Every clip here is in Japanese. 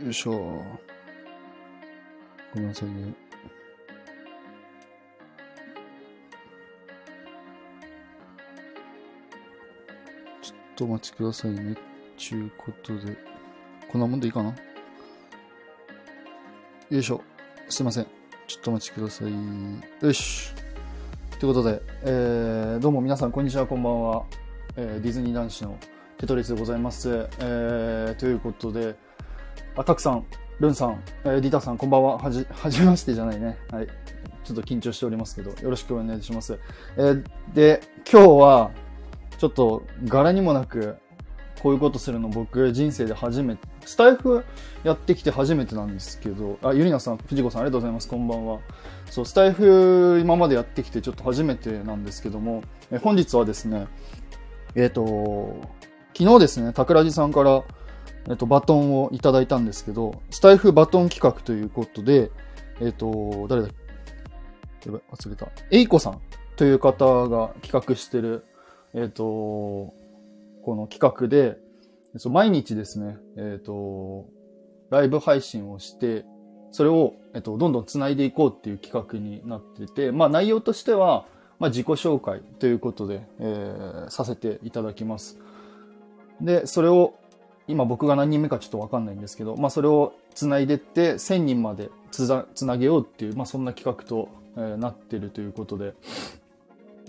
よいしょ。ごめんなさいね。ちょっとお待ちくださいね。ちゅうことで。こんなもんでいいかな？よいしょ。すいません。ちょっとお待ちください。よし。ということで、えー、どうも皆さん、こんにちは、こんばんは。えー、ディズニー男子のテトリスでございます。えー、ということで、あ、たくさん、ルンさん、えー、リタさん、こんばんは。はじ、はじめましてじゃないね。はい。ちょっと緊張しておりますけど、よろしくお願いします。えー、で、今日は、ちょっと、柄にもなく、こういうことするの僕、人生で初めて、スタイフやってきて初めてなんですけど、あ、ゆりなさん、藤子さん、ありがとうございます。こんばんは。そう、スタイフ、今までやってきて、ちょっと初めてなんですけども、え本日はですね、えっ、と、昨日ですね、桜地さんから、えっ、と、バトンをいただいたんですけど、スタイフバトン企画ということで、えっ、と、誰だやばい、忘れた。えいこさんという方が企画してる、えっ、と、この企画で、そう毎日ですね、えっ、と、ライブ配信をして、それを、えっと、どんどん繋いでいこうっていう企画になってて、まあ内容としては、まあ自己紹介ということで、えーさせていただきます。で、それを、今僕が何人目かちょっとわかんないんですけど、まあそれを繋いでって1000人までつなげようっていう、まあそんな企画と、えーなってるということで、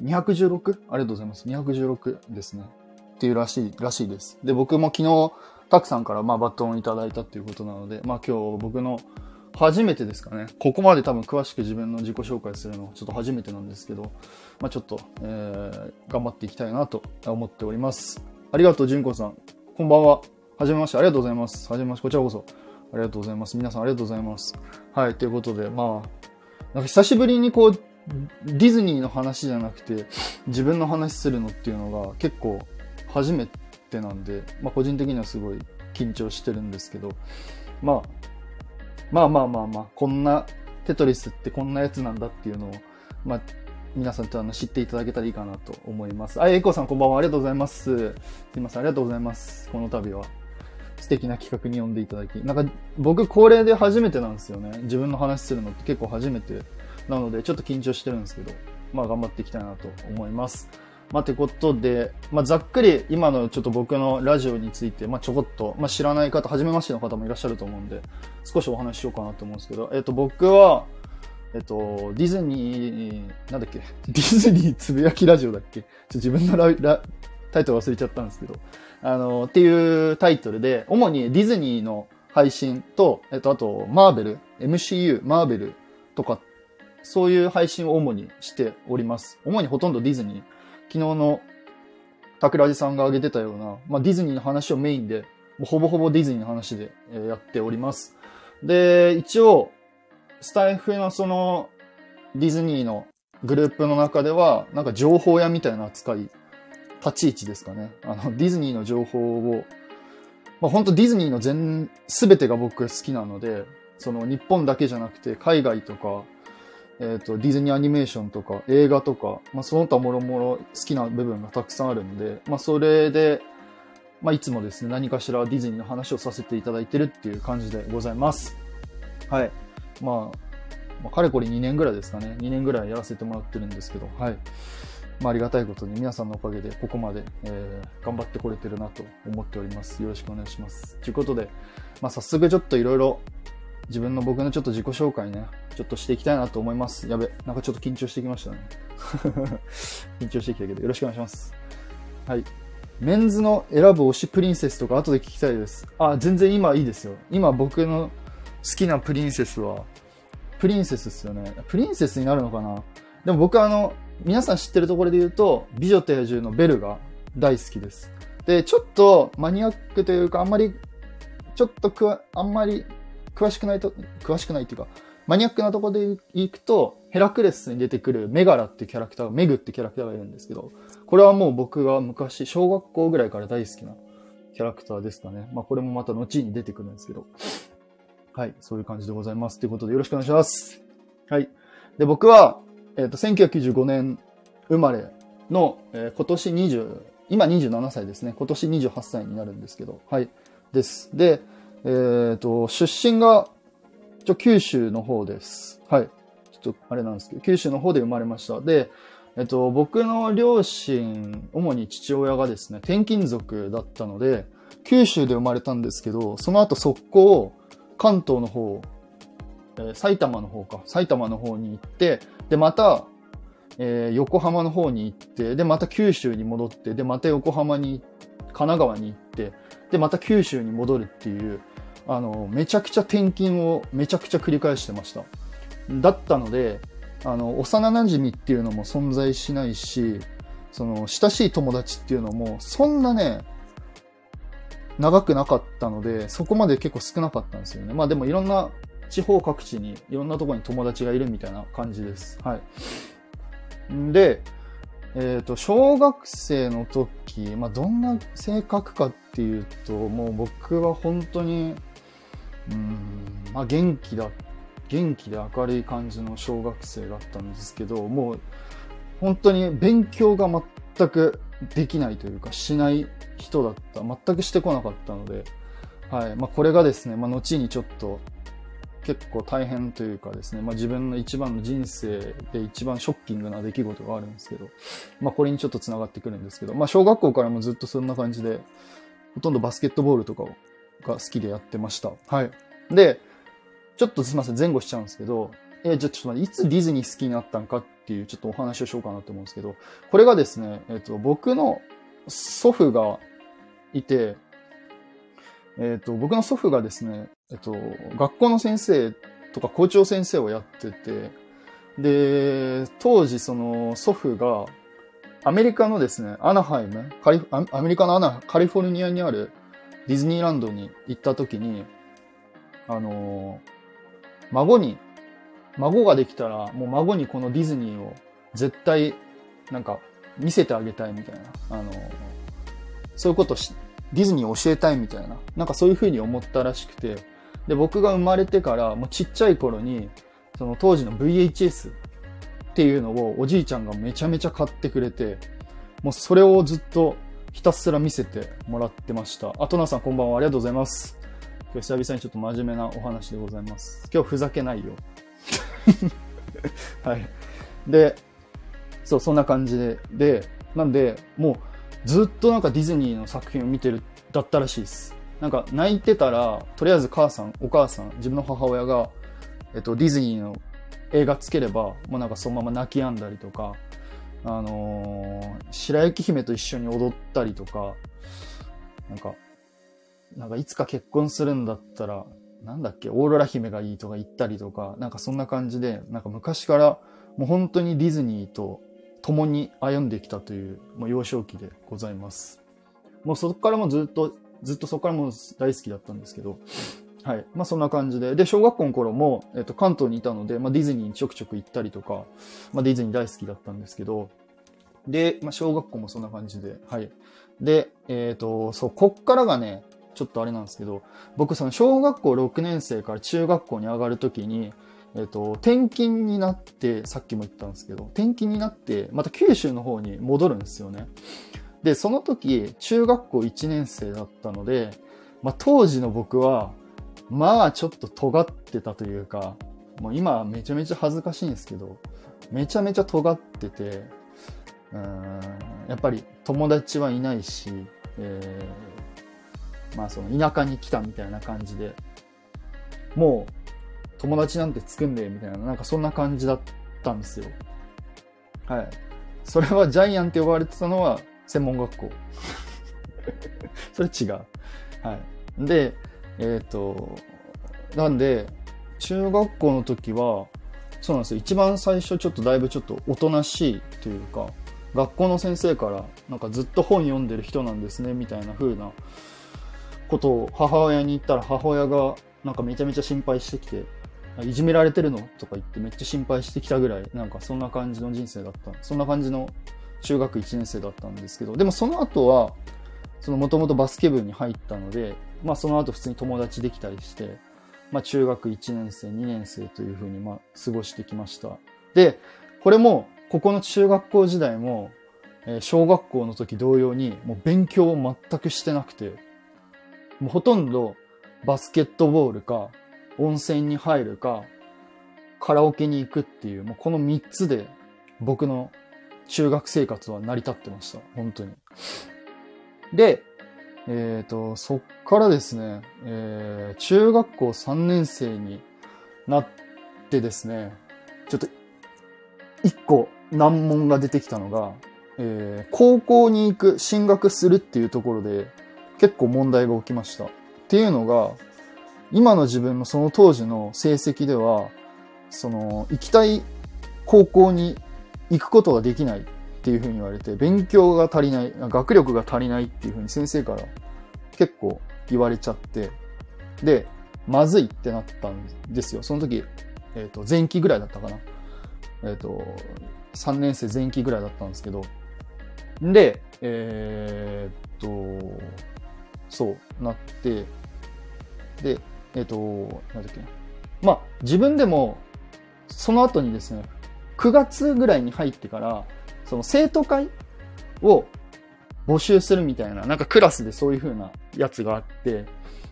216? ありがとうございます。216ですね。っていうらしい、らしいです。で、僕も昨日、たくさんからまあバトンをいただいたっていうことなので、まあ今日僕の初めてですかね。ここまで多分詳しく自分の自己紹介するのはちょっと初めてなんですけど、まあちょっと、えー、頑張っていきたいなと思っております。ありがとう、純子さん。こんばんは。はじめまして。ありがとうございます。はじめまして。こちらこそ。ありがとうございます。皆さんありがとうございます。はい。ということで、まあ、なんか久しぶりにこう、ディズニーの話じゃなくて、自分の話するのっていうのが結構初めてなんで、まあ個人的にはすごい緊張してるんですけど、まあ、まあまあまあまあ、こんなテトリスってこんなやつなんだっていうのを、まあ、皆さんとあの知っていただけたらいいかなと思います。あ、エイコさんこんばんは。ありがとうございます。すいません、ありがとうございます。この度は。素敵な企画に呼んでいただき。なんか、僕、恒例で初めてなんですよね。自分の話するのって結構初めてなので、ちょっと緊張してるんですけど、まあ、頑張っていきたいなと思います。まあ、てことで、まあ、ざっくり今のちょっと僕のラジオについて、まあ、ちょこっと、まあ、知らない方、初めましての方もいらっしゃると思うんで、少しお話ししようかなと思うんですけど、えっと、僕は、えっと、ディズニー、なんだっけ、ディズニーつぶやきラジオだっけ？ちょっと自分のララタイトル忘れちゃったんですけど、あの、っていうタイトルで、主にディズニーの配信と、えっと、あと、マーベル、MCU、マーベルとか、そういう配信を主にしております。主にほとんどディズニー。昨日の桜地さんが挙げてたような、まあ、ディズニーの話をメインで、もうほぼほぼディズニーの話で、やっております。で、一応、スタイフのその、ディズニーのグループの中では、なんか情報屋みたいな扱い、立ち位置ですかね。あの、ディズニーの情報を、まあ、本当ディズニーの全、すべてが僕好きなので、その日本だけじゃなくて海外とか、えっ、と、ディズニーアニメーションとか映画とか、まあ、その他もろもろ好きな部分がたくさんあるんで、まあ、それで、まあ、いつもですね、何かしらディズニーの話をさせていただいてるっていう感じでございます。はい。まあ、まあ、かれこれ2年ぐらいですかね。2年ぐらいやらせてもらってるんですけど、はい。まあ、ありがたいことに皆さんのおかげでここまで、えー頑張ってこれてるなと思っております。よろしくお願いします。ということで、まあ、早速ちょっといろいろ自分の僕のちょっと自己紹介ね、ちょっとしていきたいなと思います。やべ、なんかちょっと緊張してきましたね。緊張してきたけど、よろしくお願いします。はい。メンズの選ぶ推しプリンセスとか後で聞きたいです。あ、全然今いいですよ。今僕の好きなプリンセスは、プリンセスですよね。プリンセスになるのかなでも僕はあの、皆さん知ってるところで言うと、美女と野獣のベルが大好きです。で、ちょっとマニアックというか、あんまり、ちょっとくわ、あんまり詳しくないと、詳しくないっていうか、マニアックなとこで行くと、ヘラクレスに出てくるメガラっていうキャラクター、メグってキャラクターがいるんですけど、これはもう僕が昔、小学校ぐらいから大好きなキャラクターですかね。まあこれもまた後に出てくるんですけど。はい、そういう感じでございます。ということでよろしくお願いします。はい。で、僕は、えっ、と、1995年生まれの、えー今年20、今27歳ですね。今年28歳になるんですけど、はい。です。で、えっ、ー、と、出身が、ちょ、九州の方です。はい。ちょっと、あれなんですけど、九州の方で生まれました。で、えっと、僕の両親、主に父親がですね、転勤族だったので、九州で生まれたんですけど、その後速攻、関東の方、え、埼玉の方か、埼玉の方に行って、で、また、えー、横浜の方に行って、で、また九州に戻って、で、また横浜に、神奈川に行って、で、また九州に戻るっていう、あの、めちゃくちゃ転勤をめちゃくちゃ繰り返してました。だったので、あの、幼馴染っていうのも存在しないし、その、親しい友達っていうのも、そんなね、長くなかったので、そこまで結構少なかったんですよね。まあでもいろんな地方各地に、いろんなとこに友達がいるみたいな感じです。はい。で、えっ、ー、と、小学生の時、まあどんな性格かっていうと、もう僕は本当に、うん、まあ元気だ、元気で明るい感じの小学生だったんですけど、もう本当に勉強が全くできないというかしない人だった。全くしてこなかったので、はい。まあ、これがですね、まあ、後にちょっと結構大変というかですね、まあ、自分の一番の人生で一番ショッキングな出来事があるんですけど、まあ、これにちょっと繋がってくるんですけど、まあ、小学校からもずっとそんな感じで、ほとんどバスケットボールとかをが好きでやってました。はい。で、ちょっとすいません、前後しちゃうんですけど、え、じゃあちょっと待って、いつディズニー好きになったんかっていうちょっとお話をしようかなと思うんですけど、これがですね、えっ、ー、と、僕の祖父がいて、えっ、ー、と、僕の祖父がですね、えっ、と、学校の先生とか校長先生をやってて、で、当時その祖父がアメリカのですね、アナハイム、カリアメリカのアナ、カリフォルニアにあるディズニーランドに行った時に、あの孫に孫ができたら、もう孫にこのディズニーを絶対、なんか、見せてあげたいみたいな。あの、そういうことし、ディズニーを教えたいみたいな。なんかそういうふうに思ったらしくて。で、僕が生まれてから、もうちっちゃい頃に、その当時の VHS っていうのをおじいちゃんがめちゃめちゃ買ってくれて、もうそれをずっとひたすら見せてもらってました。あ、トナさんこんばんは。ありがとうございます。今日久々にちょっと真面目なお話でございます。今日ふざけないよ。はい。で、そう、そんな感じで、で、なんで、もう、ずっとなんかディズニーの作品を見てる、だったらしいです。なんか泣いてたら、とりあえず母さん、お母さん、自分の母親が、えっと、ディズニーの映画つければ、もうなんかそのまま泣き止んだりとか、あのー、白雪姫と一緒に踊ったりとか、なんか、なんかいつか結婚するんだったら、なんだっけ、オーロラ姫がいいとか言ったりとか、なんかそんな感じで、なんか昔からもう本当にディズニーと共に歩んできたという、もう幼少期でございます。もうそこからもずっと、ずっとそこからも大好きだったんですけど、はい。まあそんな感じで。で、小学校の頃も、えっと、関東にいたので、まあディズニーにちょくちょく行ったりとか、まあディズニー大好きだったんですけど、で、まあ小学校もそんな感じで、はい。で、えっ、ー、と、そう、こっからがね、ちょっとあれなんですけど、僕その小学校6年生から中学校に上がるときに、えっ、と、転勤になって、さっきも言ったんですけど、転勤になって、また九州の方に戻るんですよね。で、その時、中学校1年生だったので、まあ、当時の僕は、まあちょっと尖ってたというか、もう今めちゃめちゃ恥ずかしいんですけど、めちゃめちゃ尖ってて、うんやっぱり友達はいないし、えーまあその田舎に来たみたいな感じで、もう友達なんて作んねえみたいな、なんかそんな感じだったんですよ。はい。それはジャイアンって呼ばれてたのは専門学校。それ違う。はい。で、えっ、ー、と、なんで、中学校の時は、そうなんですよ。一番最初ちょっとだいぶちょっとおとなしいというか、学校の先生から、なんかずっと本読んでる人なんですね、みたいな風なことを母親に言ったら母親がなんかめちゃめちゃ心配してきて、いじめられてるの？とか言ってめっちゃ心配してきたぐらい、なんかそんな感じの人生だった。そんな感じの中学1年生だったんですけど、でもその後は、そのもともとバスケ部に入ったので、まあその後普通に友達できたりして、まあ中学1年生、2年生というふうにまあ過ごしてきました。で、これも、ここの中学校時代も、え小学校の時同様に、もう勉強を全くしてなくて、もうほとんど、バスケットボールか、温泉に入るか、カラオケに行くっていう、もうこの3つで僕の中学生活は成り立ってました。本当に。で、えっ、ー、と、そっからですね、えー、中学校3年生になってですね、ちょっと、一個難問が出てきたのが、えー、高校に行く、進学するっていうところで、結構問題が起きました。っていうのが、今の自分のその当時の成績では、その、行きたい高校に行くことができないっていうふうに言われて、勉強が足りない、学力が足りないっていうふうに先生から結構言われちゃって、で、まずいってなったんですよ。その時、えっ、ー、と、前期ぐらいだったかな。えっ、ー、と、3年生前期ぐらいだったんですけど、で、えー、っと、そうなって、で、えっ、と、なんだっけまあ、自分でも、その後にですね、9月ぐらいに入ってから、その生徒会を募集するみたいな、なんかクラスでそういう風なやつがあって、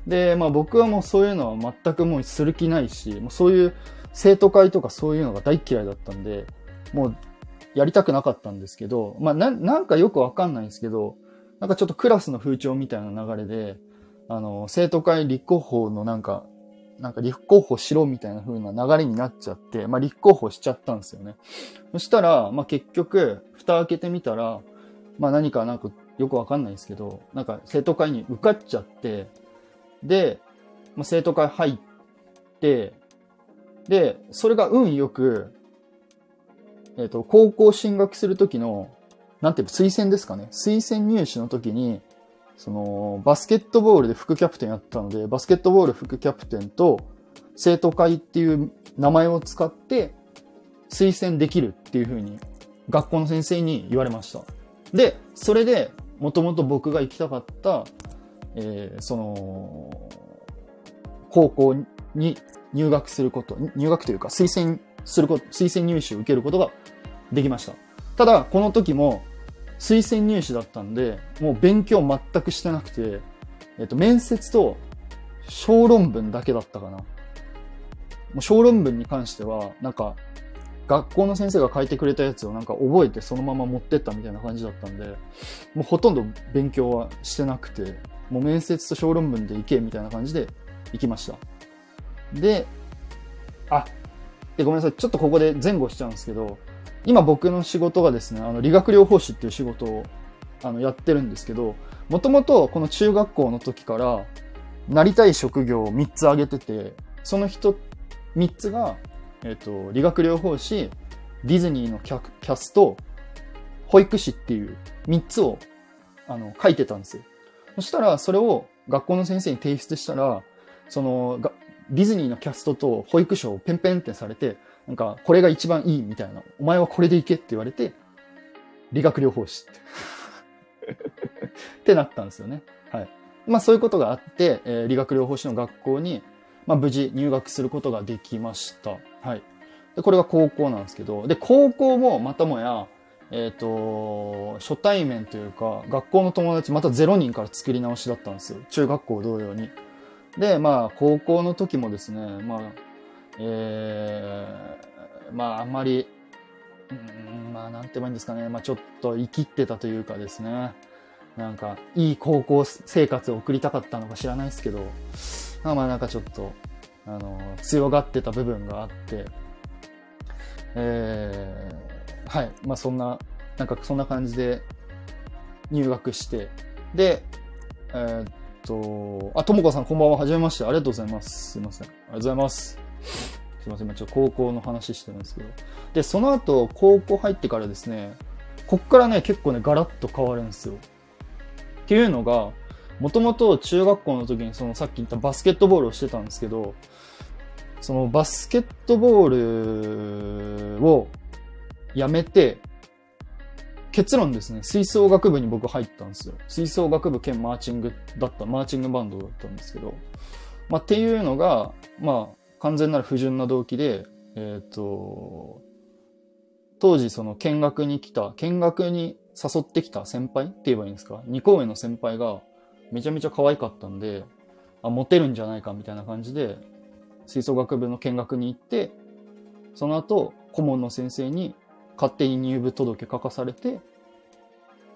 で、まあ僕はもうそういうのは全くもうする気ないし、もうそういう生徒会とかそういうのが大嫌いだったんで、もうやりたくなかったんですけど、まあな、なんかよくわかんないんですけど、なんかちょっとクラスの風潮みたいな流れで、あの、生徒会立候補のなんか、なんか立候補しろみたいな風な流れになっちゃって、まあ立候補しちゃったんですよね。そしたら、まあ結局、蓋開けてみたら、まあ何かなんかよくわかんないですけど、なんか生徒会に受かっちゃって、で、まあ、生徒会入って、で、それが運よく、えっ、ー、と、高校進学するときの、なんていう推薦ですかね。推薦入試の時に、その、バスケットボールで副キャプテンやったので、バスケットボール副キャプテンと生徒会っていう名前を使って推薦できるっていう風に学校の先生に言われました。で、それで、もともと僕が行きたかった、えー、その、高校に入学すること、入学というか推薦すること、推薦入試を受けることができました。ただ、この時も推薦入試だったんで、もう勉強全くしてなくて、えっと、面接と小論文だけだったかな。もう小論文に関しては、なんか、学校の先生が書いてくれたやつをなんか覚えてそのまま持ってったみたいな感じだったんで、もうほとんど勉強はしてなくて、もう面接と小論文で行けみたいな感じで行きました。で、あ、でごめんなさい。ちょっとここで前後しちゃうんですけど、今僕の仕事がですね、あの、理学療法士っていう仕事を、あの、やってるんですけど、もともとこの中学校の時から、なりたい職業を3つ挙げてて、その人、3つが、えっ、と、理学療法士、ディズニーのキャキャスト、保育士っていう3つを、あの、書いてたんですよ。そしたら、それを学校の先生に提出したら、その、ディズニーのキャストと保育所をペンペンってされて、なんか、これが一番いいみたいな。お前はこれでいけって言われて、理学療法士って ってなったんですよね。はい。まあそういうことがあって、えー、理学療法士の学校に、まあ無事入学することができました。はい。で、これが高校なんですけど、で、高校もまたもや、えっ、ー、と、初対面というか、学校の友達また0人から作り直しだったんですよ。中学校同様に。で、まあ、高校の時もですね、まあ、えー、まあ、あんまり、うん、まあ、なんて言えばいいんですかね。まあ、ちょっと生きってたというかですね。なんか、いい高校生活を送りたかったのか知らないですけど、まあまあ、なんかちょっと、あの、強がってた部分があって、えー、はい。まあ、そんな、なんかそんな感じで入学して、で、えー、っと、あ、ともこさんこんばんは。はじめまして。ありがとうございます。すいません。ありがとうございます。すいません、今ちょっと高校の話してるんですけど。で、その後、高校入ってからですね、こっからね、結構ね、ガラッと変わるんですよ。っていうのが、もともと中学校の時にそのさっき言ったバスケットボールをしてたんですけど、そのバスケットボールをやめて、結論ですね、吹奏楽部に僕入ったんですよ。吹奏楽部兼マーチングだった、マーチングバンドだったんですけど、まあ、っていうのが、まあ、完全なる不純な動機で、えっ、ー、と、当時その見学に来た、見学に誘ってきた先輩って言えばいいんですか ?2 校上の先輩がめちゃめちゃ可愛かったんで、あ、モテるんじゃないかみたいな感じで、吹奏楽部の見学に行って、その後、顧問の先生に勝手に入部届書かされて、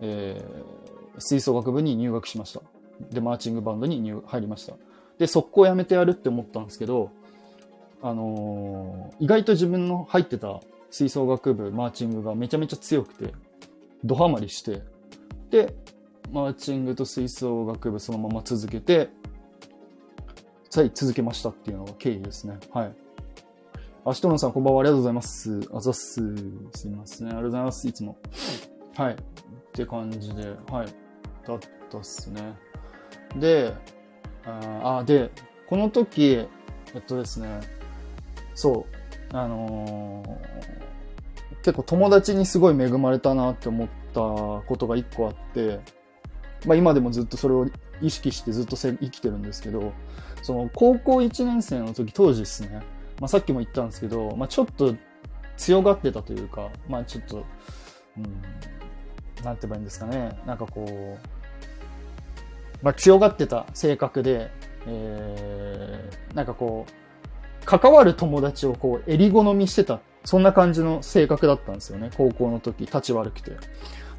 えー、吹奏楽部に入学しました。で、マーチングバンドに入入りました。で、速攻辞めてやるって思ったんですけど、あのー、意外と自分の入ってた吹奏楽部、マーチングがめちゃめちゃ強くて、ドハマりして、で、マーチングと吹奏楽部そのまま続けて、はい、続けましたっていうのが経緯ですね。はい。あ、しとのさん、こんばんは。ありがとうございます。あざっす。すいません、ありがとうございます。いつも。はい。って感じで、はい。だったっすね。で、ああ、で、この時、えっとですね、そう、あのー、結構友達にすごい恵まれたなって思ったことが一個あって、まあ今でもずっとそれを意識してずっと生きてるんですけど、その高校1年生の時当時ですね、まあ、さっきも言ったんですけど、まあ、ちょっと強がってたというか、まあ、ちょっと、うん、なんて言えばいいんですかね。なんかこう、まあ、強がってた性格で、えー、なんかこう、関わる友達をこう、襟好みしてた、そんな感じの性格だったんですよね。高校の時、立ち悪くて。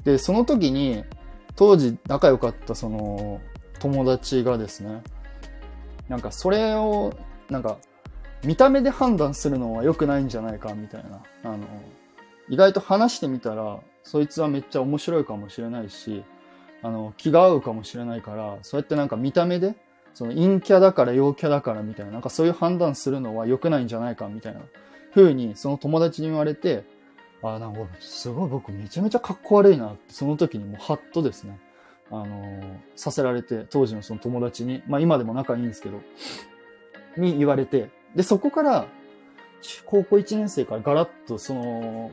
で、その時に、当時仲良かったその友達がですね、なんかそれを、なんか、見た目で判断するのは良くないんじゃないか、みたいな。あの、意外と話してみたら、そいつはめっちゃ面白いかもしれないし、あの、気が合うかもしれないから、そうやってなんか見た目で、その陰キャだから陽キャだからみたいな、なんかそういう判断するのは良くないんじゃないか、みたいな風に、その友達に言われて、あ、なんかすごい僕めちゃめちゃかっこ悪いなって、その時にもうハッとですね、あのさせられて、当時のその友達に、まあ今でも仲いいんですけど、に言われて、で、そこから、高校1年生からガラッとその、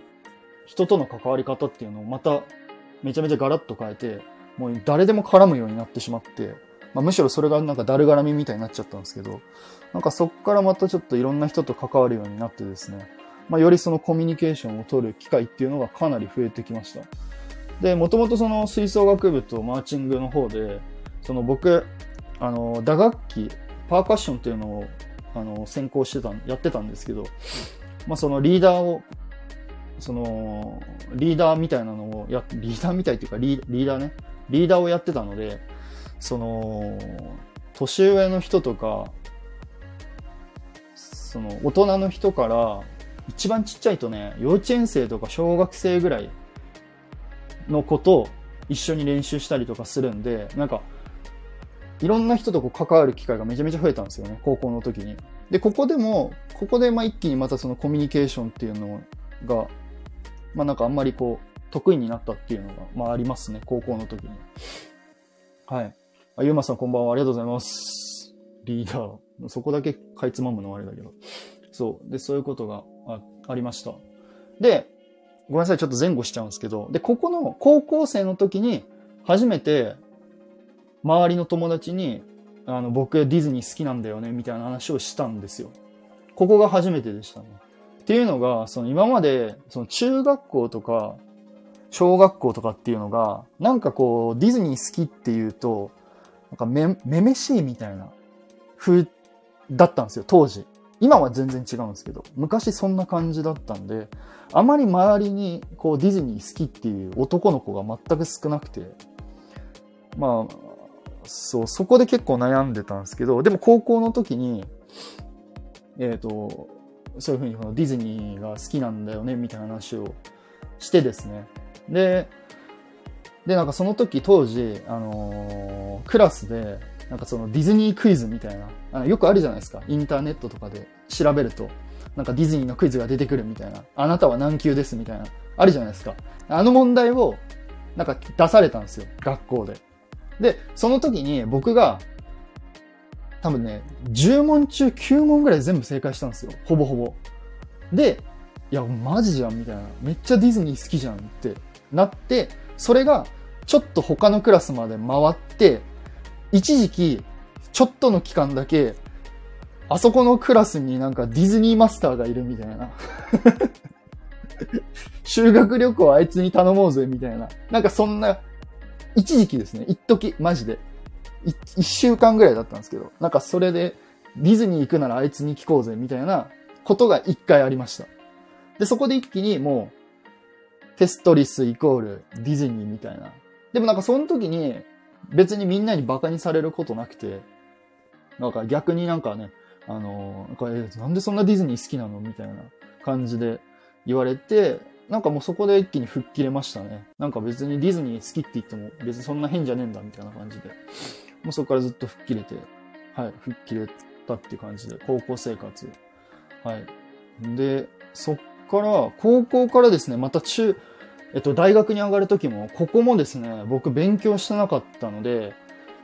人との関わり方っていうのをまた、めちゃめちゃガラッと変えて、もう誰でも絡むようになってしまって、まあ、むしろそれがなんかだるがらみみたいになっちゃったんですけど、なんかそっからまたちょっといろんな人と関わるようになってですね、まあ、よりそのコミュニケーションを取る機会っていうのがかなり増えてきました。で、もともとその吹奏楽部とマーチングの方で、その僕、あの、打楽器、パーカッションっていうのを、あの、専攻してた、やってたんですけど、まあそのリーダーを、その、リーダーみたいなのをや、リーダーみたいっていうか、リーダーね、リーダーをやってたので、その、年上の人とか、その、大人の人から、一番ちっちゃいとね、幼稚園生とか小学生ぐらいのこと一緒に練習したりとかするんで、なんか、いろんな人とこう関わる機会がめちゃめちゃ増えたんですよね、高校の時に。で、ここでも、ここでまあ一気にまたそのコミュニケーションっていうのが、まあなんかあんまりこう、得意になったっていうのが、まあありますね、高校の時に。はい。あ、ゆうまさんこんばんは、ありがとうございます。リーダー。そこだけかいつまむのあれだけど。そう。で、そういうことがあありました。で、ごめんなさい、ちょっと前後しちゃうんですけど、で、ここの高校生の時に、初めて、周りの友達に、あの、僕ディズニー好きなんだよね、みたいな話をしたんですよ。ここが初めてでしたね。っていうのが、その今まで、その中学校とか、小学校とかっていうのが、なんかこう、ディズニー好きっていうと、なんかめ、めめしいみたいな風だったんですよ、当時。今は全然違うんですけど、昔そんな感じだったんで、あまり周りにこうディズニー好きっていう男の子が全く少なくて、まあ、そう、そこで結構悩んでたんですけど、でも高校の時に、えっ、ー、と、そういうふうにこのディズニーが好きなんだよね、みたいな話をしてですね。で、で、なんかその時当時、あのー、クラスで、なんかそのディズニークイズみたいな、あのよくあるじゃないですか。インターネットとかで調べると、なんかディズニーのクイズが出てくるみたいな。あなたは何級ですみたいな。あるじゃないですか。あの問題を、なんか出されたんですよ。学校で。で、その時に僕が、多分ね、10問中9問ぐらい全部正解したんですよ。ほぼほぼ。で、いや、マジじゃんみたいな。めっちゃディズニー好きじゃんってなって、それがちょっと他のクラスまで回って、一時期、ちょっとの期間だけ、あそこのクラスになんかディズニーマスターがいるみたいな。修学旅行あいつに頼もうぜみたいな。なんかそんな、一時期ですね。一時マジで。1週間ぐらいだったんですけど、なんかそれでディズニー行くならあいつに聞こうぜみたいなことが1回ありました。で、そこで一気にもう、テストリスイコールディズニーみたいな。でもなんかその時に別にみんなに馬鹿にされることなくて、なんか逆になんかね、あのー、なんでそんなディズニー好きなのみたいな感じで言われて、なんかもうそこで一気に吹っ切れましたね。なんか別にディズニー好きって言っても別にそんな変じゃねえんだみたいな感じで。もうそこからずっと吹っ切れて、はい、吹っ切れたっていう感じで、高校生活。はい。で、そっから、高校からですね、また中、えっと、大学に上がる時も、ここもですね、僕勉強してなかったので、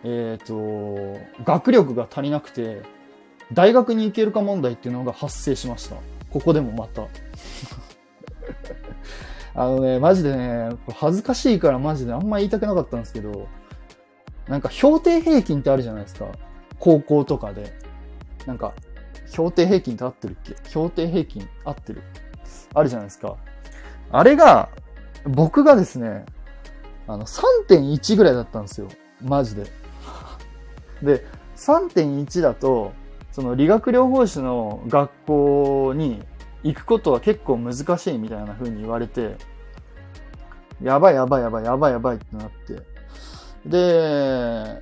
えっ、と、学力が足りなくて、大学に行けるか問題っていうのが発生しました。ここでもまた。あのね、マジでね、恥ずかしいからマジであんま言いたくなかったんですけど、なんか評定平均ってあるじゃないですか。高校とかで。なんか、評定平均って合ってるっけ？評定平均合ってるあるじゃないですか。あれが、僕がですね、あの、3.1ぐらいだったんですよ。マジで。で、3.1だと、その理学療法士の学校に行くことは結構難しいみたいな風に言われて、やばいやばいやばいやばいやばいってなって。で、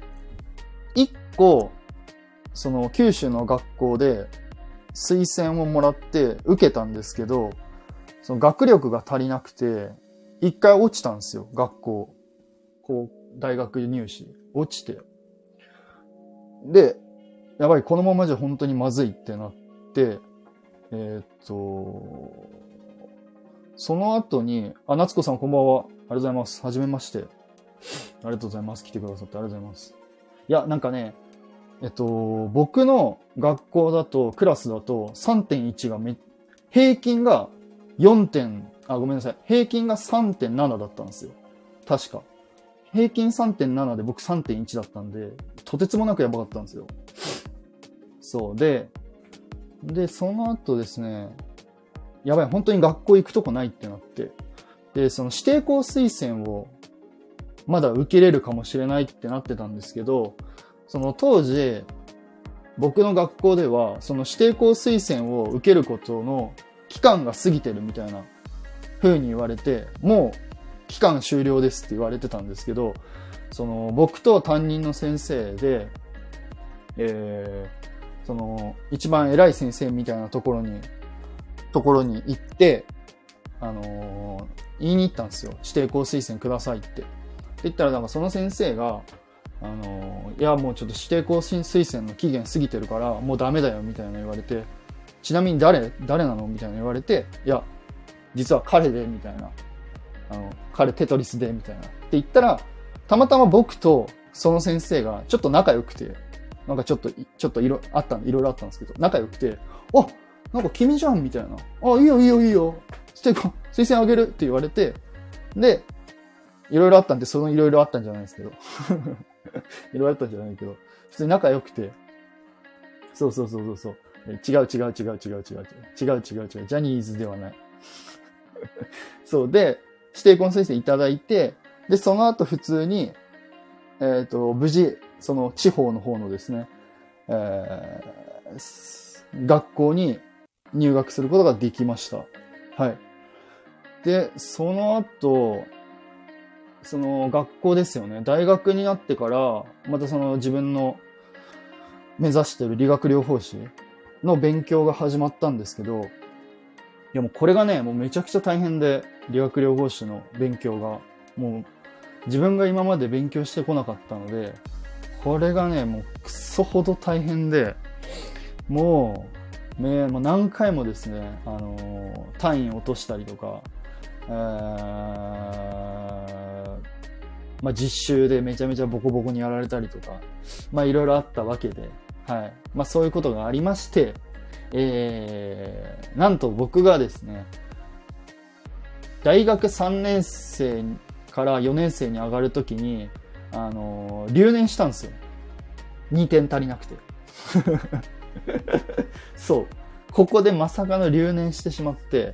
一個、その九州の学校で推薦をもらって受けたんですけど、その学力が足りなくて、一回落ちたんですよ、学校。こう、大学入試。落ちて。で、やばい、このままじゃ本当にまずいってなって、えー、っと、その後に、あ、夏子さんこんばんは。ありがとうございます。はじめまして。ありがとうございます。来てくださってありがとうございます。いや、なんかね、えっと、僕の学校だと、クラスだと3.1がめ、平均が4点、あ、ごめんなさい。平均が3.7だったんですよ。確か。平均3.7で僕3.1だったんで、とてつもなくやばかったんですよ。そう。で、で、その後ですね、やばい、本当に学校行くとこないってなって、で、その指定校推薦をまだ受けれるかもしれないってなってたんですけど、その当時、僕の学校では、その指定校推薦を受けることの期間が過ぎてるみたいな風に言われて、もう期間終了ですって言われてたんですけど、その僕と担任の先生で、えー、その一番偉い先生みたいなところに、ところに行って、あのー、言いに行ったんですよ。指定校推薦くださいって。って言ったら、なんかその先生が、あの、いや、もうちょっと指定校推薦の期限過ぎてるから、もうダメだよ、みたいな言われて、ちなみに誰誰なの？みたいな言われて、いや、実は彼で、みたいな。あの、彼テトリスで、みたいな。って言ったら、たまたま僕とその先生がちょっと仲良くて、なんかちょっと、ちょっといろ、あったいろいろあったんですけど、仲良くて、あ、なんか君じゃんみたいな。あ、いいよいいよいいよ。ステコ、推薦あげるって言われて、で、いろいろあったんで、そのいろいろあったんじゃないですけど。いろいろあったんじゃないけど、普通に仲良くて、そうそうそうそうそう。違う違う違う違う違う違う違う違う違うジャニーズではない。そうで、指定婚推薦いただいて、で、その後普通に、えっ、ー、と、無事、その地方の方のですね、えー、学校に入学することができました。はい。で、その後、その学校ですよね。大学になってから、またその自分の目指してる理学療法士の勉強が始まったんですけど、いやもうこれがね、もうめちゃくちゃ大変で、理学療法士の勉強が、もう自分が今まで勉強してこなかったので、これがね、もうクソほど大変で、もう、ね、もう何回もですね、あの、単位落としたりとか、えー、まあ、実習でめちゃめちゃボコボコにやられたりとか、まあいろいろあったわけで、はい。まあそういうことがありまして、えー、なんと僕がですね、大学3年生から4年生に上がるときに、あのー、留年したんですよ。2点足りなくて。そう。ここでまさかの留年してしまって、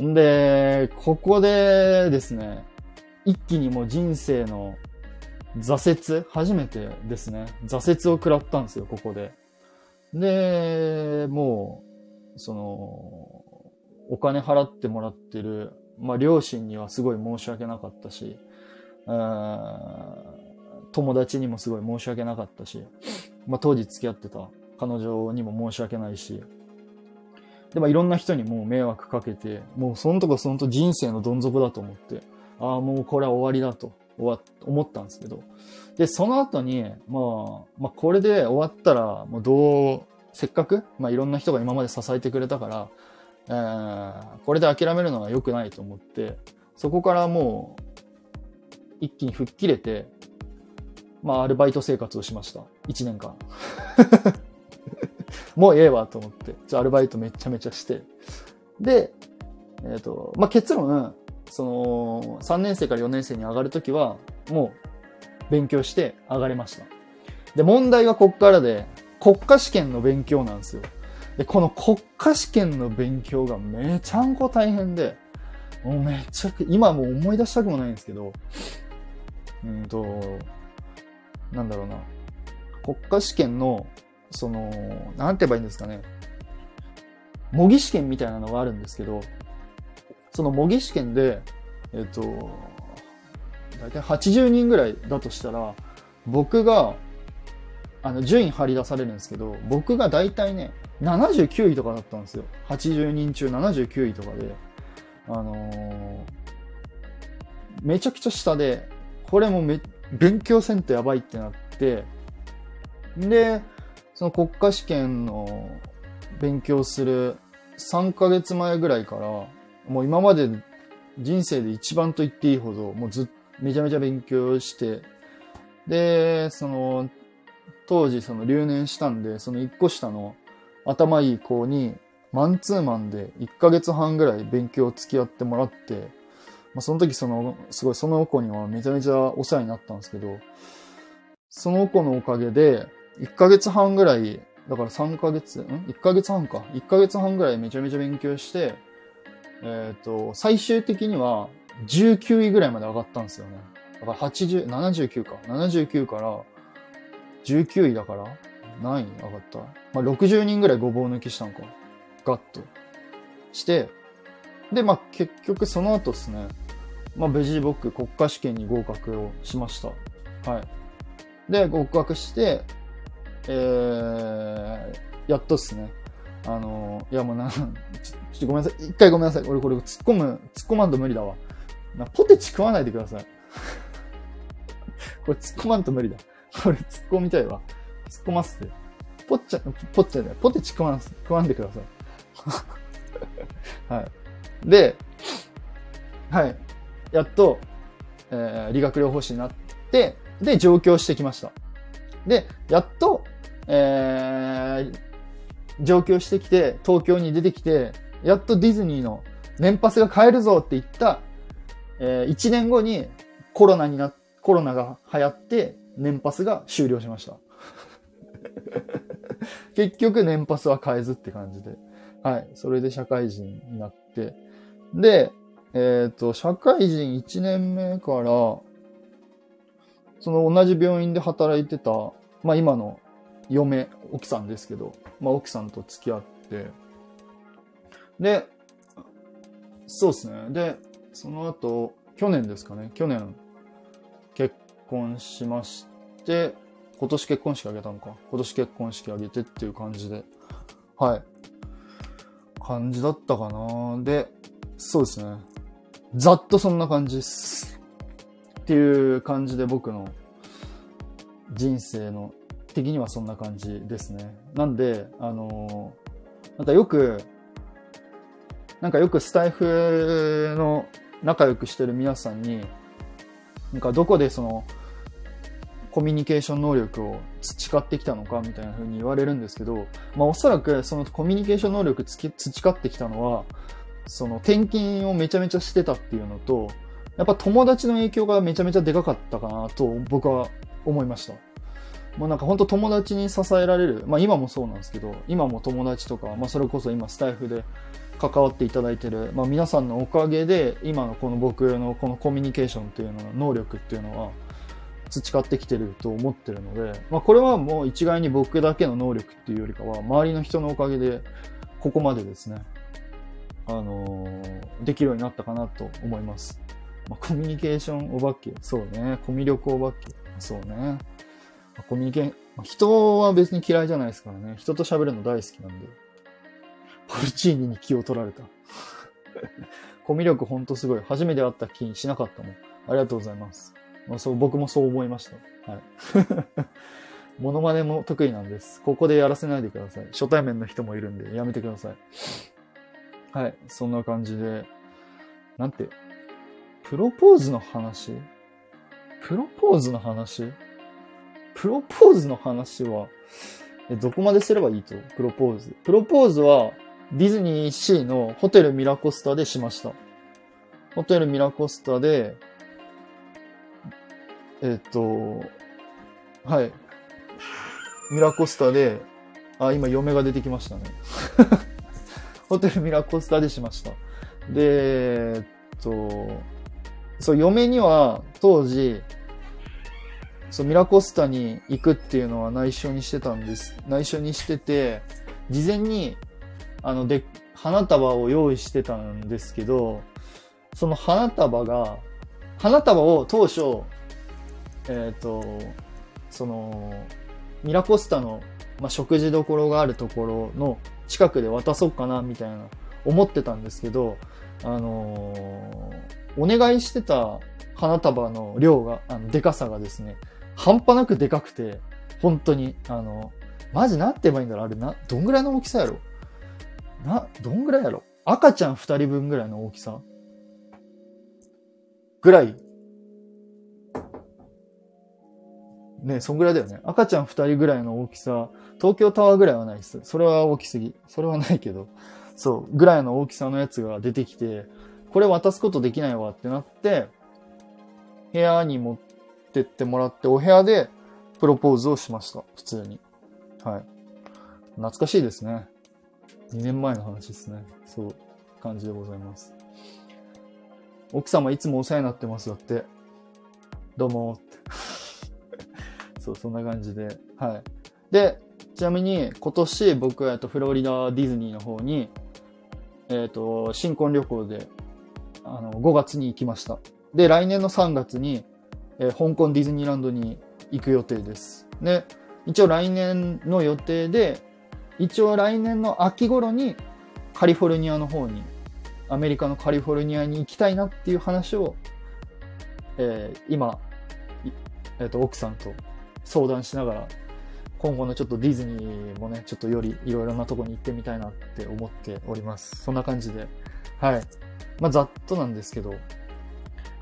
んで、ここでですね、一気にもう人生の挫折、初めてですね、挫折を食らったんですよ、ここで。で、もう、その、お金払ってもらってる、まあ、両親にはすごい申し訳なかったし、友達にもすごい申し訳なかったし、まあ、当時付き合ってた彼女にも申し訳ないし、で、まあ、いろんな人にもう迷惑かけて、もうそのとこそのと人生のどん底だと思って、ああ、もうこれは終わりだと思ったんですけど。で、その後に、まあ、まあ、これで終わったら、もうどう、せっかく、まあ、いろんな人が今まで支えてくれたから、えー、これで諦めるのは良くないと思って、そこからもう、一気に吹っ切れて、まあ、アルバイト生活をしました。1年間。もうええわと思って、じゃアルバイトめちゃめちゃして。で、えっ、ー、と、まあ、結論、その、3年生から4年生に上がるときは、もう、勉強して上がれました。で、問題はこっからで、国家試験の勉強なんですよ。で、この国家試験の勉強がめちゃんこ大変で、もうめちゃく、今もう思い出したくもないんですけど、うんと、なんだろうな。国家試験の、その、なんて言えばいいんですかね。模擬試験みたいなのがあるんですけど、その模擬試験で、えっ、と、大体80人ぐらいだとしたら、僕が、あの、順位張り出されるんですけど、僕が大体ね、79位とかだったんですよ。80人中79位とかで。あのー、めちゃくちゃ下で、これもめ、勉強せんとやばいってなって、で、その国家試験の勉強する3ヶ月前ぐらいから、もう今まで人生で一番と言っていいほど、もうずめちゃめちゃ勉強して、で、その、当時その留年したんで、その一個下の頭いい子に、マンツーマンで1ヶ月半ぐらい勉強付き合ってもらって、まあ、その時その、すごいその子にはめちゃめちゃお世話になったんですけど、その子のおかげで、1ヶ月半ぐらい、だから3ヶ月、ん ?1 ヶ月半か。1ヶ月半ぐらいめちゃめちゃ勉強して、えっ、ー、と、最終的には19位ぐらいまで上がったんですよね。だから80、79か。79から19位だから何位上がった？まあ、60人ぐらいごぼう抜きしたんか。ガッと。して、で、まあ、結局その後ですね、まあ、無事僕国家試験に合格をしました。はい。で、合格して、えー、やっとっすね。あの、いやもうな、ちょ、っとごめんなさい。一回ごめんなさい。俺これ突っ込む、突っ込まんと無理だわ。なポテチ食わないでください。これ突っ込まんと無理だ。これ突っ込みたいわ。突っ込ますって。ポッチャ、ポッチャで、ポテチ食わん、食わんでください。はい。で、はい。やっと、えー、理学療法士になって、で、上京してきました。で、やっと、えー、上京してきて、東京に出てきて、やっとディズニーの年パスが買えるぞって言った、えー、1年後にコロナにな、コロナが流行って、年パスが終了しました。結局年パスは買えずって感じで。はい。それで社会人になって。で、えっ、ー、と、社会人1年目から、その同じ病院で働いてた、まあ今の嫁、奥さんですけど、まあ奥さんと付き合って、で、そうですね。で、その後、去年ですかね。去年、結婚しまして、今年結婚式あげたのか。今年結婚式あげてっていう感じで、はい。感じだったかな。で、そうですね。ざっとそんな感じです。っていう感じで僕の人生の的にはそんな感じですね。なんで、あのー、なんかよく、なんかよくスタイフの仲良くしてる皆さんに、なんかどこでその、コミュニケーション能力を培ってきたのかみたいな風に言われるんですけど、まあおそらくそのコミュニケーション能力培ってきたのは、その転勤をめちゃめちゃしてたっていうのと、やっぱ友達の影響がめちゃめちゃでかかったかなと僕は思いました。もうなんか本当友達に支えられる。まあ今もそうなんですけど、今も友達とか、まあそれこそ今スタイフで関わっていただいてる、まあ皆さんのおかげで今のこの僕のこのコミュニケーションっていうのの能力っていうのは培ってきてると思ってるので、まあ、これはもう一概に僕だけの能力っていうよりかは、周りの人のおかげで、ここまでですね、あのー、できるようになったかなと思います。まあ、コミュニケーションお化け、そうね、コミュ力お化け、そうね。コミュニケー、まあ、人は別に嫌いじゃないですからね。人と喋るの大好きなんで。ポルチーニに気を取られた。コミュ力ほんとすごい。初めて会った気にしなかったもん。ありがとうございます。まあ、そう、僕もそう思いました。はい。モノマネも得意なんです。ここでやらせないでください。初対面の人もいるんで、やめてください。はい。そんな感じで、なんて、プロポーズの話？プロポーズの話？プロポーズの話は、どこまですればいいと？プロポーズ。プロポーズは、ディズニーシーのホテルミラコスタでしました。ホテルミラコスタで、えっ、と、はい。ミラコスタで、あ、今嫁が出てきましたね。ホテルミラコスタでしました。で、えっと、そう、嫁には当時、そう、ミラコスタに行くっていうのは内緒にしてたんです。内緒にしてて、事前に、あの、で、花束を用意してたんですけど、その花束が、花束を当初、えっ、ー、と、その、ミラコスタの、まあ、食事どころがあるところの近くで渡そうかな、みたいな、思ってたんですけど、あのー、お願いしてた花束の量が、あの、でかさがですね、半端なくでかくて、本当に、あの、マジなんて言えばいいんだろうあれな、どんぐらいの大きさやろ？な、どんぐらいやろ？赤ちゃん二人分ぐらいの大きさ？ぐらい。ね、そんぐらいだよね。赤ちゃん二人ぐらいの大きさ、東京タワーぐらいはないです。それは大きすぎ。それはないけど、そう、ぐらいの大きさのやつが出てきて、これ渡すことできないわってなって、部屋に持っってってもらって、お部屋でプロポーズをしました。普通に。はい。懐かしいですね。2年前の話ですね。そう、感じでございます。奥様いつもお世話になってます。だって。どうも。そう、そんな感じで。はい。で、ちなみに今年僕はフロリダディズニーの方に、えっ、ー、と、新婚旅行で、あの、5月に行きました。で、来年の3月に、えー、香港ディズニーランドに行く予定です。で、一応来年の予定で、一応来年の秋頃にカリフォルニアの方に、アメリカのカリフォルニアに行きたいなっていう話を、えー、今、えっ、ー、と、奥さんと相談しながら、今後のちょっとディズニーもね、ちょっとよりいろいろなとこに行ってみたいなって思っております。そんな感じで。はい。まあ、ざっとなんですけど、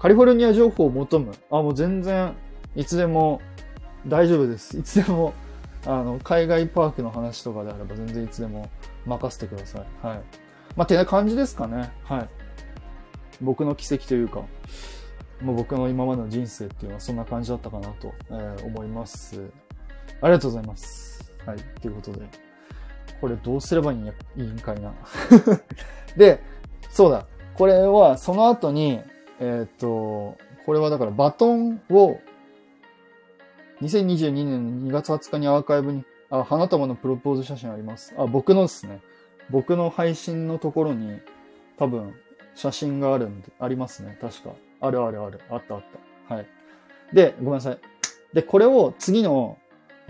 カリフォルニア情報を求む。あ、もう全然、いつでも大丈夫です。いつでも、あの、海外パークの話とかであれば全然いつでも任せてください。はい。まあ、てな感じですかね。はい。僕の奇跡というか、もう僕の今までの人生っていうのはそんな感じだったかなと、えー、思います。ありがとうございます。はい。ということで。これどうすればいいんや、いいんかいな。で、そうだ。これは、その後に、えっ、と、これはだからバトンを、2022年の2月20日にアーカイブに、あ、花束のプロポーズ写真あります。あ、僕のですね。僕の配信のところに、多分、写真があるんで、ありますね。確か。あるあるある。あったあった。はい。で、ごめんなさい。で、これを次の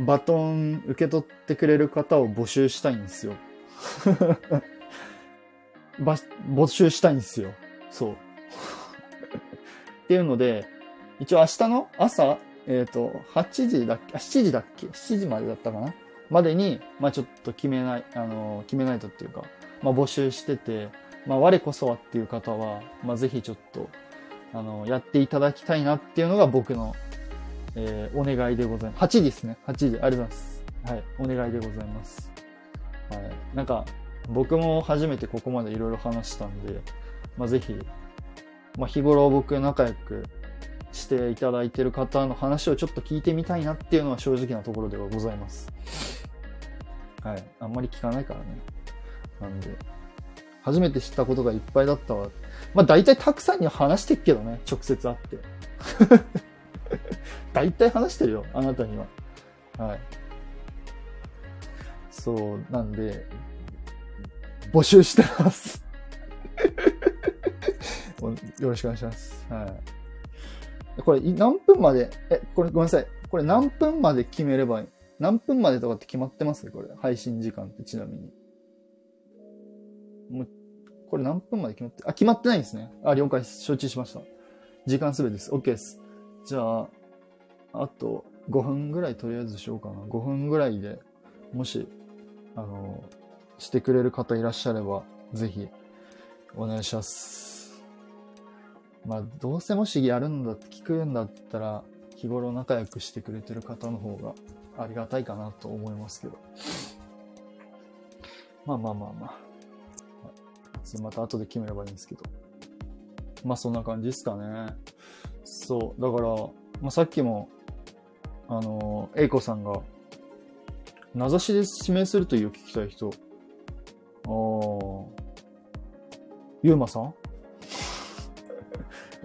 バトン受け取ってくれる方を募集したいんですよ。募集したいんですよ。そう。っていうので、一応明日の朝、えっ、ー、と、8時だっけ、7時だっけ ?7 時までだったかな？までに、まあちょっと決めない、あの、決めないとっていうか、まあ募集してて、まあ我こそはっていう方は、まあぜひちょっと、あの、やっていただきたいなっていうのが僕の、えー、お願いでございます。8時ですね。8時。ありがとうございます。はい。お願いでございます。はい。なんか、僕も初めてここまでいろいろ話したんで、まあ、ぜひ、まあ、日頃僕仲良くしていただいてる方の話をちょっと聞いてみたいなっていうのは正直なところではございます。はい。あんまり聞かないからね。なんで、初めて知ったことがいっぱいだったわ。まあ大体たくさんには話してっけどね、直接会って。大体話してるよ、あなたには。はい。そう、なんで、募集してます。よろしくお願いします。はい。これ、何分まで、え、これごめんなさい。これ何分まで決めればいい？何分までとかって決まってます？これ。配信時間ってちなみに。もう、これ何分まで決まって、あ、決まってないんですね。あ、了解。承知しました。時間すべてです。OK です。じゃあ、あと5分ぐらいとりあえずしようかな。5分ぐらいで、もし、あの、してくれる方いらっしゃれば、ぜひ、お願いします。まあ、どうせもしやるんだって聞くんだったら、日頃仲良くしてくれてる方の方がありがたいかなと思いますけど。まあまあまあまあ。また後で決めればいいんですけど。まあそんな感じですかね。そう。だから、まあ、さっきも、あの、英子さんが、名指しで指名するという聞きたい人。ああ。ゆうまさん、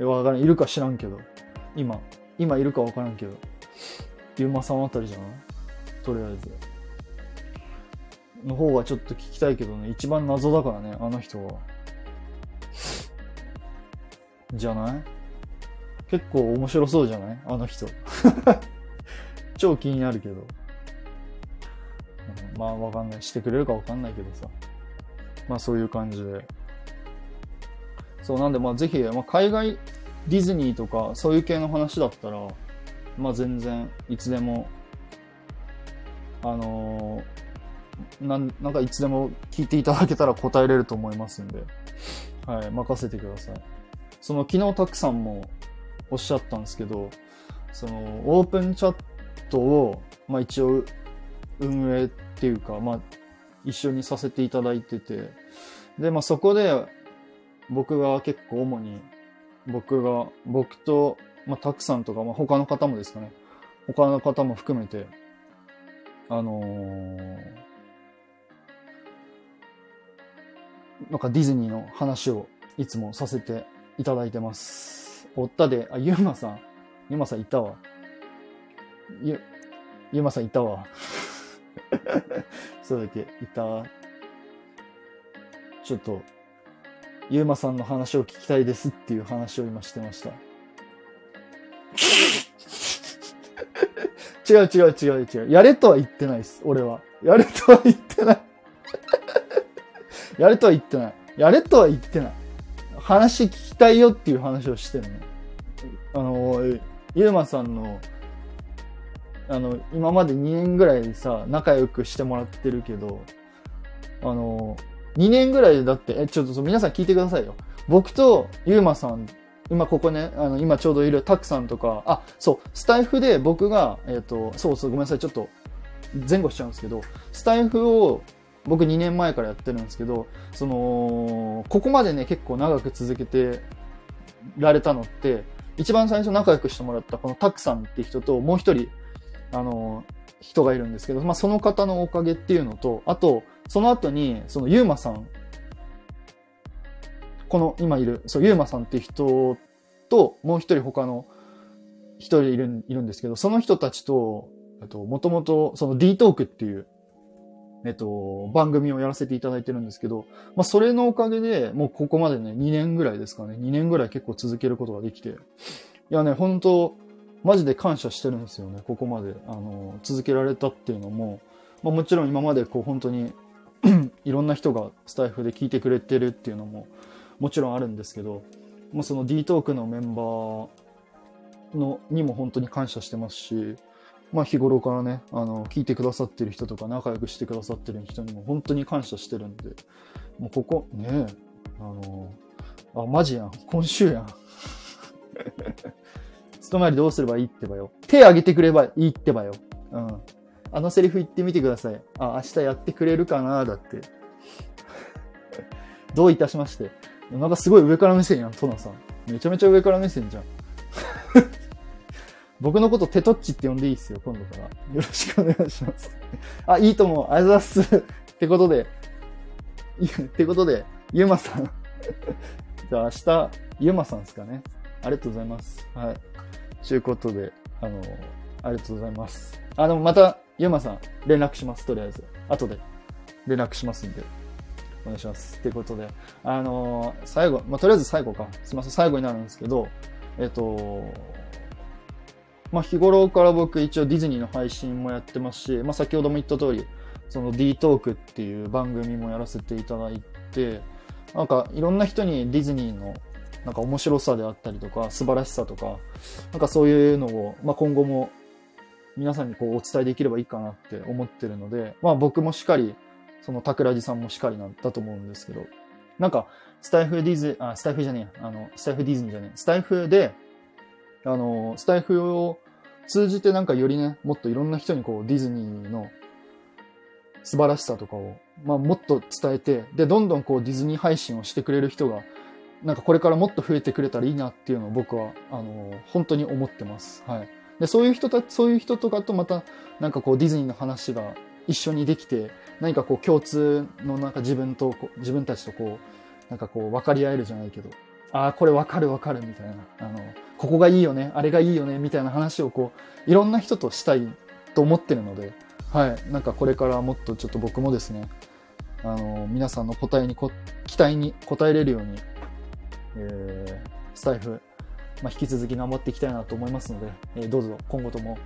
わからん。いるか知らんけど。今。今いるかわからんけど。ゆうまさんあたりじゃないとりあえず。の方がちょっと聞きたいけどね。一番謎だからね、あの人は。じゃない？結構面白そうじゃない？あの人。超気になるけど。うんまあわかんない。してくれるかわかんないけどさ。まあそういう感じで。そう、なんでまあぜひ、まあ、海外ディズニーとかそういう系の話だったら、まあ全然いつでも、あのーなん、なんかいつでも聞いていただけたら答えれると思いますんで、はい、任せてください。その昨日たくさんもおっしゃったんですけど、そのオープンチャットを、まあ一応運営っていうか、まあ一緒にさせていただいてて、で、まあそこで僕が結構主に、僕が、僕と、まあたくさんとか、まあ他の方もですかね、他の方も含めて、あのーなんかディズニーの話をいつもさせていただいてます。おったで、あ、ゆうまさん。ゆうまさんいたわ。ゆ、ゆうまさんいたわ。そうだっけ、いた。ちょっと、ゆうまさんの話を聞きたいですっていう話を今してました。違う違う違う違う。やれとは言ってないです。俺は。やれとは言ってない。やれとは言ってない。やれとは言ってない。話聞きたいよっていう話をしてるの。あの、ゆうまさんの、あの、今まで2年ぐらいさ、仲良くしてもらってるけど、あの、2年ぐらいでだって、え、ちょっと皆さん聞いてくださいよ。僕とゆうまさん、今ここね、あの、今ちょうどいるたくさんとか、あ、そう、スタイフで僕が、えっ、と、そうそう、ごめんなさい、ちょっと前後しちゃうんですけど、スタイフを僕2年前からやってるんですけど、その、ここまでね、結構長く続けてられたのって、一番最初仲良くしてもらったこのタクさんって人と、もう一人、あの、人がいるんですけど、まあ、その方のおかげっていうのと、あと、その後に、そのゆうまさん、この今いる、そう、ゆうまさんっていう人と、もう一人他の一人いるいるんですけど、その人たちと、えっと、もともと、その D トークっていう、えっと、番組をやらせていただいてるんですけど、まあ、それのおかげで、もうここまでね、2年ぐらいですかね、2年ぐらい結構続けることができて、いやね、本当マジで感謝してるんですよね、ここまで、あの、続けられたっていうのも、まあ、もちろん今までこう本当に いろんな人がスタイフで聞いてくれてるっていうのももちろんあるんですけど、まあ、その D トークのメンバーのにも本当に感謝してますし、まあ日頃からね、あの、聞いてくださってる人とか仲良くしてくださってる人にも本当に感謝してるんで、もうここ、ね、あの、あ、マジやん。今週やん。勤まりどうすればいいってばよ。手挙げてくればいいってばよ。うん。あのセリフ言ってみてください。あ、明日やってくれるかなだって。どういたしまして。なんかすごい上から目線やん、トナさん。めちゃめちゃ上から目線じゃん。僕のことテトッチって呼んでいいっすよ、今度から。よろしくお願いします。あ、いいと思う。ありがとうございます。ってことで、ってことで、ゆうまさん。じゃあ明日、ゆうまさんですかね。ありがとうございます。はい。ちゅうことで、あの、ありがとうございます。あ、でもまた、ゆうまさん、連絡します、とりあえず。後で、連絡しますんで。お願いします。ということで、あのー最後、まあ、とりあえず最後か。すみません、最後になるんですけど、えっと、まあ、日頃から僕一応ディズニーの配信もやってますし、まあ、先ほども言った通り、その D トークっていう番組もやらせていただいて、なんかいろんな人にディズニーのなんか面白さであったりとか素晴らしさとか、なんかそういうのを、まあ、今後も皆さんにこうお伝えできればいいかなって思ってるので、まあ僕もしっかり、その桜地さんもしっかりなんだと思うんですけど、なんかスタイフディズ、あ、スタイフじゃねえ、あの、スタイフディズニーじゃねえ、スタイフで、あの、スタイフを通じてなんかよりね、もっといろんな人にこうディズニーの素晴らしさとかを、まあもっと伝えて、で、どんどんこうディズニー配信をしてくれる人が、なんかこれからもっと増えてくれたらいいなっていうのを僕は、あの、本当に思ってます。はい。で、そういう人たそういう人とかとまた、なんかこうディズニーの話が一緒にできて、何かこう共通のなんか自分と、自分たちとこう、なんかこう分かり合えるじゃないけど、ああ、これ分かる分かるみたいな、あの、ここがいいよね、あれがいいよね、みたいな話をこう、いろんな人としたいと思ってるので、はい。なんかこれからもっとちょっと僕もですね、あの、皆さんの答えにこ、期待に応えれるように、えー、スタイフ、まあ、引き続き頑張っていきたいなと思いますので、えーどうぞ今後とも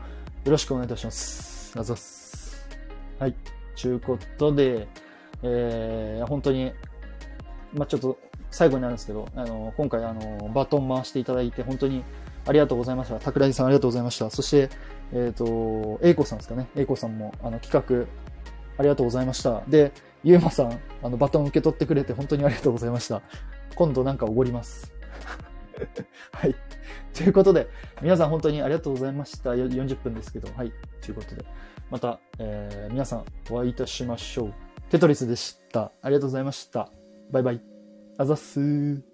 よろしくお願いいたします。あざっす。はい。ちゅうことで、えー、本当に、まあ、ちょっと最後になるんですけど、あの、今回あの、バトン回していただいて本当にありがとうございました。桜井さんありがとうございました。そして、えっ、と、英子さんですかね。英子さんもあの企画ありがとうございました。で、ゆうまさん、あの、バトン受け取ってくれて本当にありがとうございました。今度なんかおごります。はい。ということで、皆さん本当にありがとうございました。40分ですけど、はい。ということで、また、えー皆さんお会いいたしましょう。テトリスでした。ありがとうございました。バイバイ。あざっすー。